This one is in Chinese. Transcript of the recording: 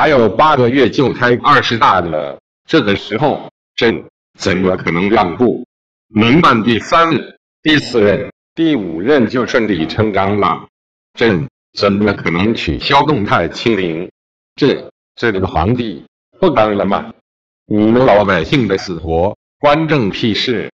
还有八个月就开二十大的，这个时候朕怎么可能让步？能办第三任、第四任、第五任就顺理成章了。朕怎么可能取消动态清零？朕这里的皇帝不当了吗？你们老百姓的死活关朕屁事？